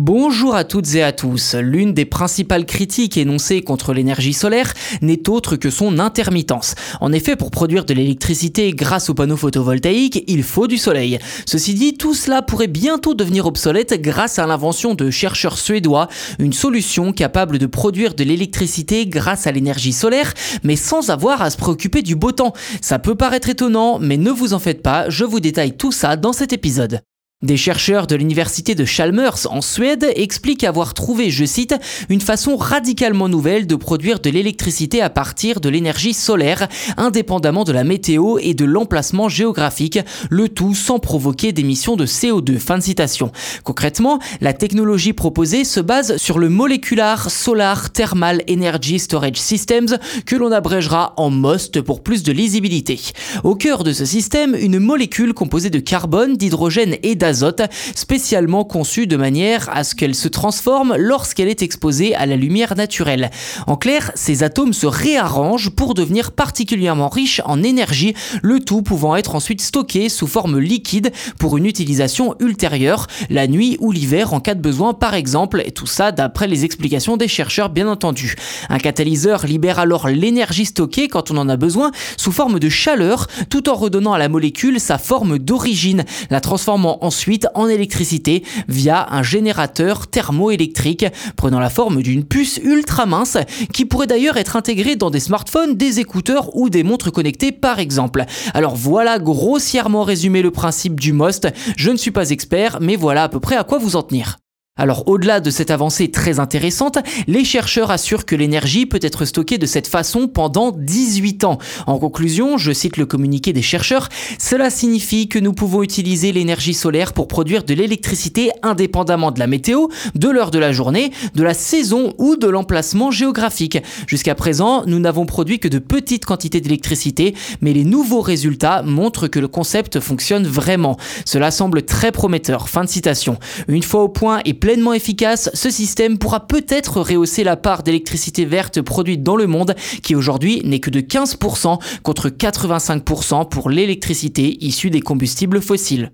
Bonjour à toutes et à tous. L'une des principales critiques énoncées contre l'énergie solaire n'est autre que son intermittence. En effet, pour produire de l'électricité grâce aux panneaux photovoltaïques, il faut du soleil. Ceci dit, tout cela pourrait bientôt devenir obsolète grâce à l'invention de chercheurs suédois, une solution capable de produire de l'électricité grâce à l'énergie solaire, mais sans avoir à se préoccuper du beau temps. Ça peut paraître étonnant, mais ne vous en faites pas, je vous détaille tout ça dans cet épisode. Des chercheurs de l'université de Chalmers en Suède expliquent avoir trouvé, je cite, une façon radicalement nouvelle de produire de l'électricité à partir de l'énergie solaire, indépendamment de la météo et de l'emplacement géographique, le tout sans provoquer d'émissions de CO2. Fin de citation. Concrètement, la technologie proposée se base sur le Molecular Solar Thermal Energy Storage Systems, que l'on abrégera en MOST pour plus de lisibilité. Au cœur de ce système, une molécule composée de carbone, d'hydrogène et d'azote spécialement conçue de manière à ce qu'elle se transforme lorsqu'elle est exposée à la lumière naturelle. En clair, ces atomes se réarrangent pour devenir particulièrement riches en énergie, le tout pouvant être ensuite stocké sous forme liquide pour une utilisation ultérieure, la nuit ou l'hiver en cas de besoin par exemple, et tout ça d'après les explications des chercheurs bien entendu. Un catalyseur libère alors l'énergie stockée quand on en a besoin sous forme de chaleur, tout en redonnant à la molécule sa forme d'origine, la transformant en ensuite en électricité via un générateur thermoélectrique prenant la forme d'une puce ultra mince qui pourrait d'ailleurs être intégrée dans des smartphones, des écouteurs ou des montres connectées par exemple. Alors voilà grossièrement résumé le principe du MOST. Je ne suis pas expert mais voilà à peu près à quoi vous en tenir. Alors au-delà de cette avancée très intéressante, les chercheurs assurent que l'énergie peut être stockée de cette façon pendant 18 ans. En conclusion, je cite le communiqué des chercheurs, cela signifie que nous pouvons utiliser l'énergie solaire pour produire de l'électricité indépendamment de la météo, de l'heure de la journée, de la saison ou de l'emplacement géographique. Jusqu'à présent, nous n'avons produit que de petites quantités d'électricité, mais les nouveaux résultats montrent que le concept fonctionne vraiment. Cela semble très prometteur. Fin de citation. Une fois au point et pleinement efficace, ce système pourra peut-être rehausser la part d'électricité verte produite dans le monde, qui aujourd'hui n'est que de 15% contre 85% pour l'électricité issue des combustibles fossiles.